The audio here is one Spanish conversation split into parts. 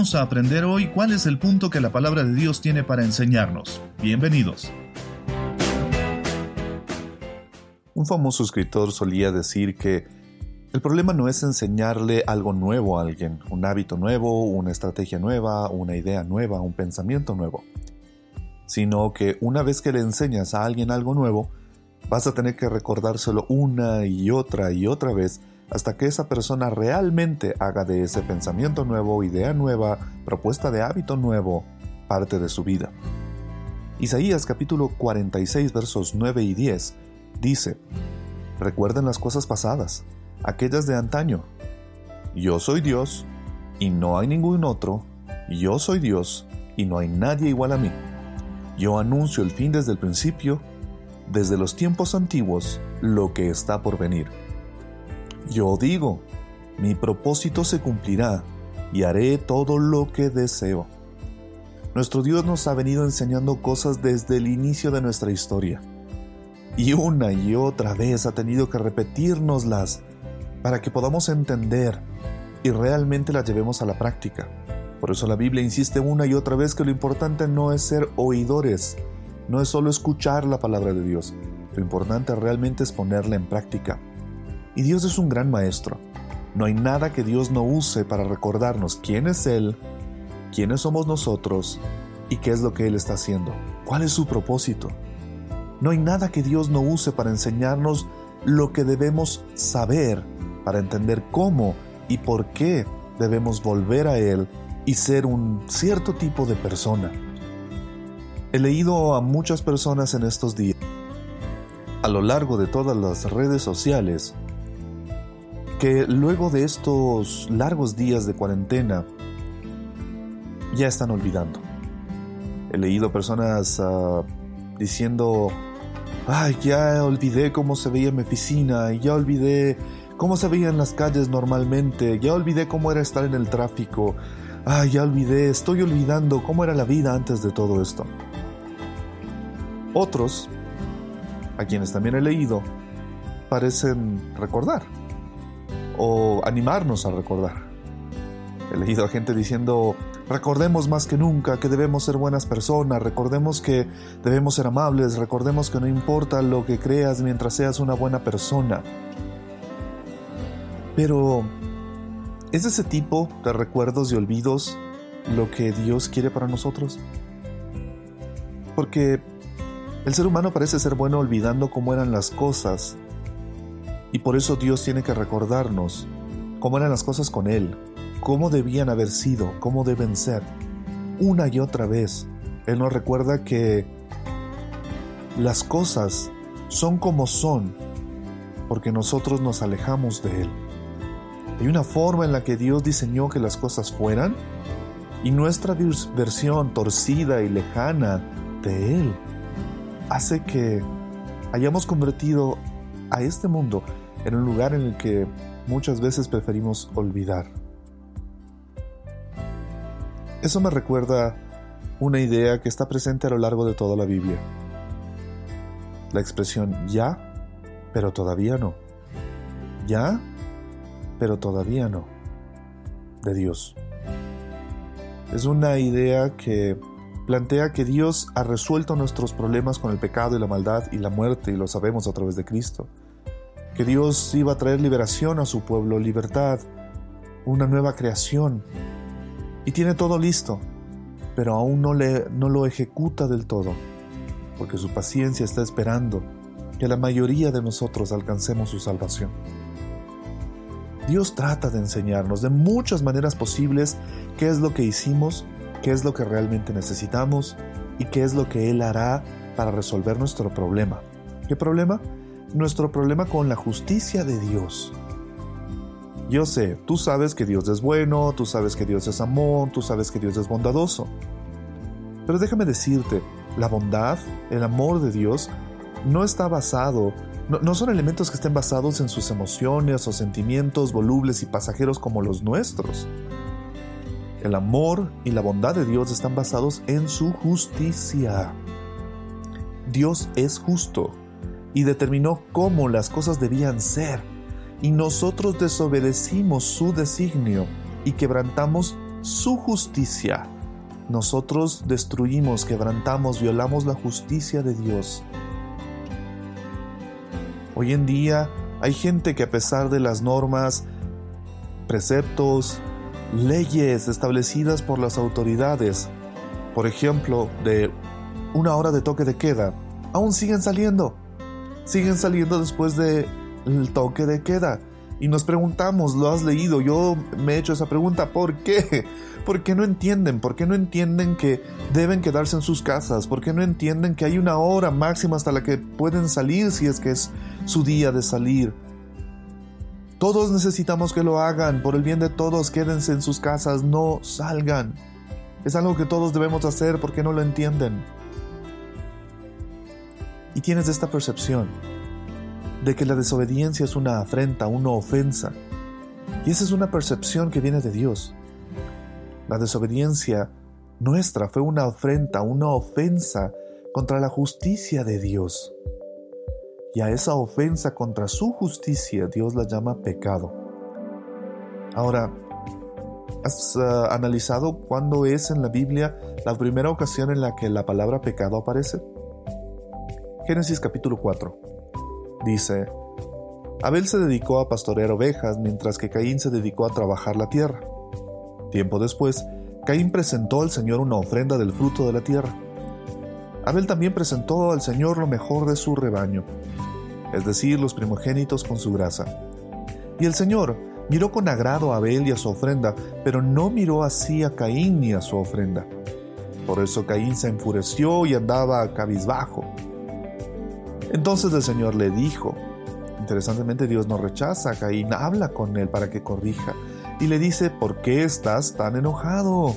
Vamos a aprender hoy cuál es el punto que la palabra de Dios tiene para enseñarnos. Bienvenidos. Un famoso escritor solía decir que el problema no es enseñarle algo nuevo a alguien, un hábito nuevo, una estrategia nueva, una idea nueva, un pensamiento nuevo, sino que una vez que le enseñas a alguien algo nuevo, vas a tener que recordárselo una y otra y otra vez hasta que esa persona realmente haga de ese pensamiento nuevo, idea nueva, propuesta de hábito nuevo, parte de su vida. Isaías capítulo 46 versos 9 y 10 dice, Recuerden las cosas pasadas, aquellas de antaño. Yo soy Dios y no hay ningún otro, yo soy Dios y no hay nadie igual a mí. Yo anuncio el fin desde el principio, desde los tiempos antiguos, lo que está por venir. Yo digo, mi propósito se cumplirá y haré todo lo que deseo. Nuestro Dios nos ha venido enseñando cosas desde el inicio de nuestra historia. Y una y otra vez ha tenido que repetirnoslas para que podamos entender y realmente las llevemos a la práctica. Por eso la Biblia insiste una y otra vez que lo importante no es ser oidores, no es solo escuchar la palabra de Dios, lo importante realmente es ponerla en práctica. Dios es un gran maestro. No hay nada que Dios no use para recordarnos quién es Él, quiénes somos nosotros y qué es lo que Él está haciendo. ¿Cuál es su propósito? No hay nada que Dios no use para enseñarnos lo que debemos saber, para entender cómo y por qué debemos volver a Él y ser un cierto tipo de persona. He leído a muchas personas en estos días, a lo largo de todas las redes sociales, que luego de estos largos días de cuarentena ya están olvidando. He leído personas uh, diciendo, ay, ya olvidé cómo se veía mi oficina, ya olvidé cómo se veían las calles normalmente, ya olvidé cómo era estar en el tráfico, ay, ya olvidé, estoy olvidando cómo era la vida antes de todo esto. Otros, a quienes también he leído, parecen recordar o animarnos a recordar. He leído a gente diciendo, recordemos más que nunca que debemos ser buenas personas, recordemos que debemos ser amables, recordemos que no importa lo que creas mientras seas una buena persona. Pero, ¿es ese tipo de recuerdos y olvidos lo que Dios quiere para nosotros? Porque el ser humano parece ser bueno olvidando cómo eran las cosas y por eso Dios tiene que recordarnos cómo eran las cosas con Él, cómo debían haber sido, cómo deben ser. Una y otra vez, Él nos recuerda que las cosas son como son porque nosotros nos alejamos de Él. Hay una forma en la que Dios diseñó que las cosas fueran y nuestra versión torcida y lejana de Él hace que hayamos convertido a este mundo en un lugar en el que muchas veces preferimos olvidar. Eso me recuerda una idea que está presente a lo largo de toda la Biblia. La expresión ya, pero todavía no. Ya, pero todavía no. De Dios. Es una idea que plantea que Dios ha resuelto nuestros problemas con el pecado y la maldad y la muerte y lo sabemos a través de Cristo que Dios iba a traer liberación a su pueblo, libertad, una nueva creación. Y tiene todo listo, pero aún no, le, no lo ejecuta del todo, porque su paciencia está esperando que la mayoría de nosotros alcancemos su salvación. Dios trata de enseñarnos de muchas maneras posibles qué es lo que hicimos qué es lo que realmente necesitamos y qué es lo que Él hará para resolver nuestro problema. ¿Qué problema? Nuestro problema con la justicia de Dios. Yo sé, tú sabes que Dios es bueno, tú sabes que Dios es amor, tú sabes que Dios es bondadoso. Pero déjame decirte, la bondad, el amor de Dios, no está basado, no, son elementos que estén basados en sus emociones o sentimientos volubles y pasajeros como los nuestros. El amor y la bondad de Dios están basados en su justicia. Dios es justo y determinó cómo las cosas debían ser y nosotros desobedecimos su designio y quebrantamos su justicia. Nosotros destruimos, quebrantamos, violamos la justicia de Dios. Hoy en día hay gente que a pesar de las normas, preceptos, leyes establecidas por las autoridades, por ejemplo, de una hora de toque de queda, aún siguen saliendo. Siguen saliendo después de el toque de queda. Y nos preguntamos, ¿lo has leído? Yo me he hecho esa pregunta, ¿por qué? ¿Por qué no entienden? ¿Por qué no entienden que deben quedarse en sus casas? ¿Por qué no entienden que hay una hora máxima hasta la que pueden salir si es que es su día de salir? Todos necesitamos que lo hagan, por el bien de todos, quédense en sus casas, no salgan. Es algo que todos debemos hacer porque no lo entienden. Y tienes esta percepción de que la desobediencia es una afrenta, una ofensa. Y esa es una percepción que viene de Dios. La desobediencia nuestra fue una afrenta, una ofensa contra la justicia de Dios. Y a esa ofensa contra su justicia Dios la llama pecado. Ahora, ¿has uh, analizado cuándo es en la Biblia la primera ocasión en la que la palabra pecado aparece? Génesis capítulo 4. Dice, Abel se dedicó a pastorear ovejas mientras que Caín se dedicó a trabajar la tierra. Tiempo después, Caín presentó al Señor una ofrenda del fruto de la tierra. Abel también presentó al Señor lo mejor de su rebaño, es decir, los primogénitos con su grasa. Y el Señor miró con agrado a Abel y a su ofrenda, pero no miró así a Caín ni a su ofrenda. Por eso Caín se enfureció y andaba cabizbajo. Entonces el Señor le dijo, interesantemente Dios no rechaza a Caín, habla con él para que corrija y le dice, ¿por qué estás tan enojado?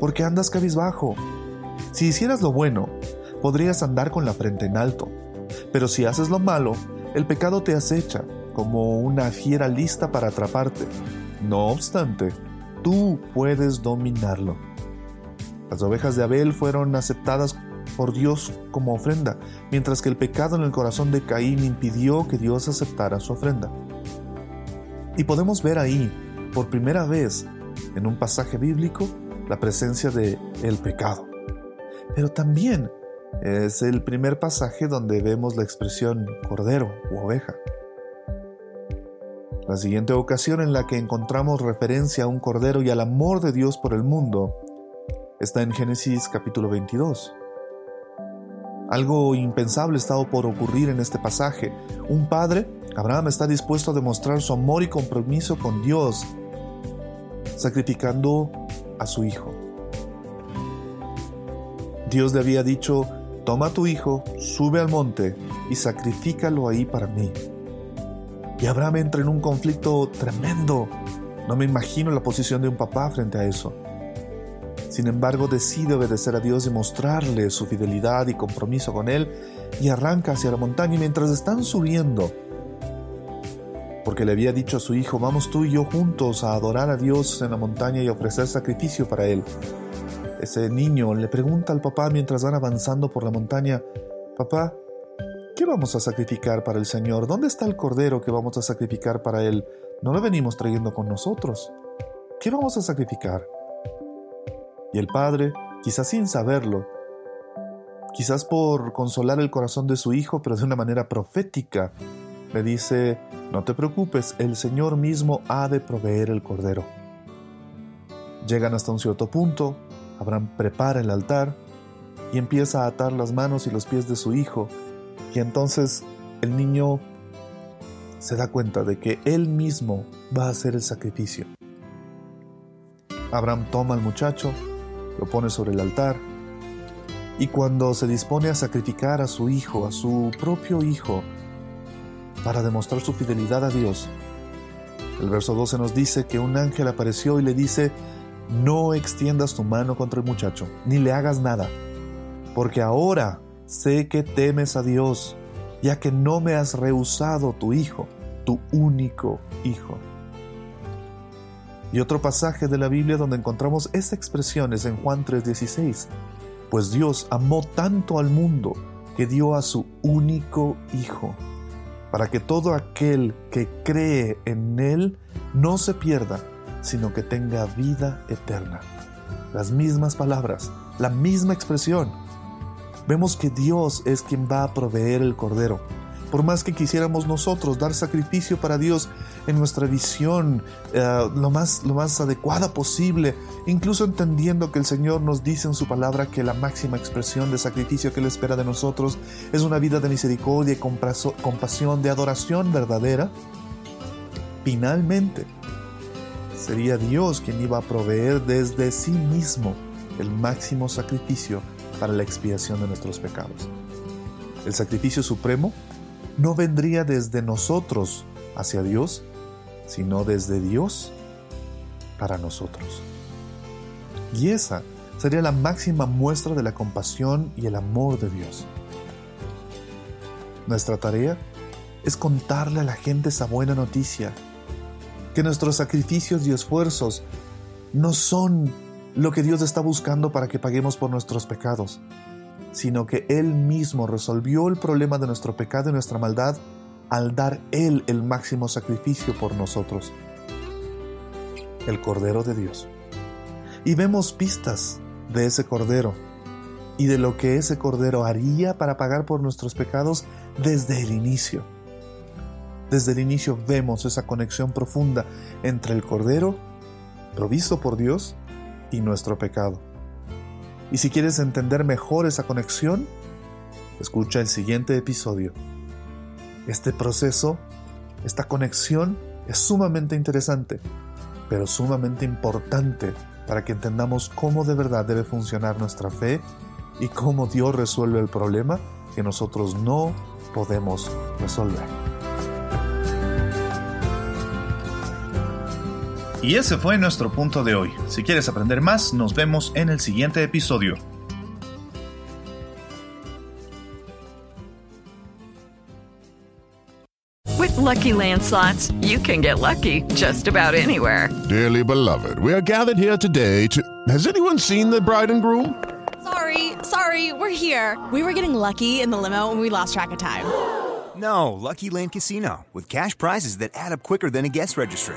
¿Por qué andas cabizbajo? Si hicieras lo bueno, podrías andar con la frente en alto, pero si haces lo malo, el pecado te acecha como una fiera lista para atraparte. No obstante, tú puedes dominarlo. Las ovejas de Abel fueron aceptadas por Dios como ofrenda, mientras que el pecado en el corazón de Caín impidió que Dios aceptara su ofrenda. Y podemos ver ahí, por primera vez, en un pasaje bíblico, la presencia de el pecado. Pero también es el primer pasaje donde vemos la expresión cordero u oveja. La siguiente ocasión en la que encontramos referencia a un cordero y al amor de Dios por el mundo está en Génesis capítulo 22. Algo impensable estaba por ocurrir en este pasaje. Un padre, Abraham, está dispuesto a demostrar su amor y compromiso con Dios, sacrificando a su hijo. Dios le había dicho, toma a tu hijo, sube al monte y sacrifícalo ahí para mí. Y Abraham entra en un conflicto tremendo. No me imagino la posición de un papá frente a eso. Sin embargo, decide obedecer a Dios y mostrarle su fidelidad y compromiso con Él y arranca hacia la montaña y mientras están subiendo, porque le había dicho a su hijo, vamos tú y yo juntos a adorar a Dios en la montaña y ofrecer sacrificio para Él. Ese niño le pregunta al papá mientras van avanzando por la montaña, papá, ¿qué vamos a sacrificar para el Señor? ¿Dónde está el cordero que vamos a sacrificar para Él? No lo venimos trayendo con nosotros. ¿Qué vamos a sacrificar? Y el padre, quizás sin saberlo, quizás por consolar el corazón de su hijo, pero de una manera profética, le dice, no te preocupes, el Señor mismo ha de proveer el cordero. Llegan hasta un cierto punto, Abraham prepara el altar y empieza a atar las manos y los pies de su hijo, y entonces el niño se da cuenta de que él mismo va a hacer el sacrificio. Abraham toma al muchacho, lo pone sobre el altar, y cuando se dispone a sacrificar a su hijo, a su propio hijo, para demostrar su fidelidad a Dios, el verso 12 nos dice que un ángel apareció y le dice, no extiendas tu mano contra el muchacho, ni le hagas nada, porque ahora sé que temes a Dios, ya que no me has rehusado tu hijo, tu único hijo. Y otro pasaje de la Biblia donde encontramos esa expresión es en Juan 3:16, pues Dios amó tanto al mundo que dio a su único hijo, para que todo aquel que cree en Él no se pierda, sino que tenga vida eterna. Las mismas palabras, la misma expresión. Vemos que Dios es quien va a proveer el Cordero. Por más que quisiéramos nosotros dar sacrificio para Dios en nuestra visión eh, lo, más, lo más adecuada posible, incluso entendiendo que el Señor nos dice en su palabra que la máxima expresión de sacrificio que Él espera de nosotros es una vida de misericordia compasión, de adoración verdadera, finalmente sería Dios quien iba a proveer desde sí mismo el máximo sacrificio para la expiación de nuestros pecados. El sacrificio supremo no vendría desde nosotros hacia Dios, sino desde Dios para nosotros. Y esa sería la máxima muestra de la compasión y el amor de Dios. Nuestra tarea es contarle a la gente esa buena noticia que nuestros sacrificios y esfuerzos no son lo que Dios está buscando para que paguemos por nuestros pecados, sino que Él mismo resolvió el problema de nuestro pecado y nuestra maldad al dar Él el máximo sacrificio por nosotros, el Cordero de Dios. Y vemos pistas de ese Cordero y de lo que ese Cordero haría para pagar por nuestros pecados desde el inicio. Desde el inicio vemos esa conexión profunda entre el Cordero, provisto por Dios, y nuestro pecado. Y si quieres entender mejor esa conexión, escucha el siguiente episodio. Este proceso, esta conexión es sumamente interesante, pero sumamente importante para que entendamos cómo de verdad debe funcionar nuestra fe y cómo Dios resuelve el problema que nosotros no podemos resolver. Y ese fue nuestro punto de hoy. Si quieres aprender más, nos vemos en el siguiente episodio. With lucky landslots, you can get lucky just about anywhere. Dearly beloved, we are gathered here today to. Has anyone seen the bride and groom? Sorry, sorry, we're here. We were getting lucky in the limo and we lost track of time. No, Lucky Land Casino, with cash prizes that add up quicker than a guest registry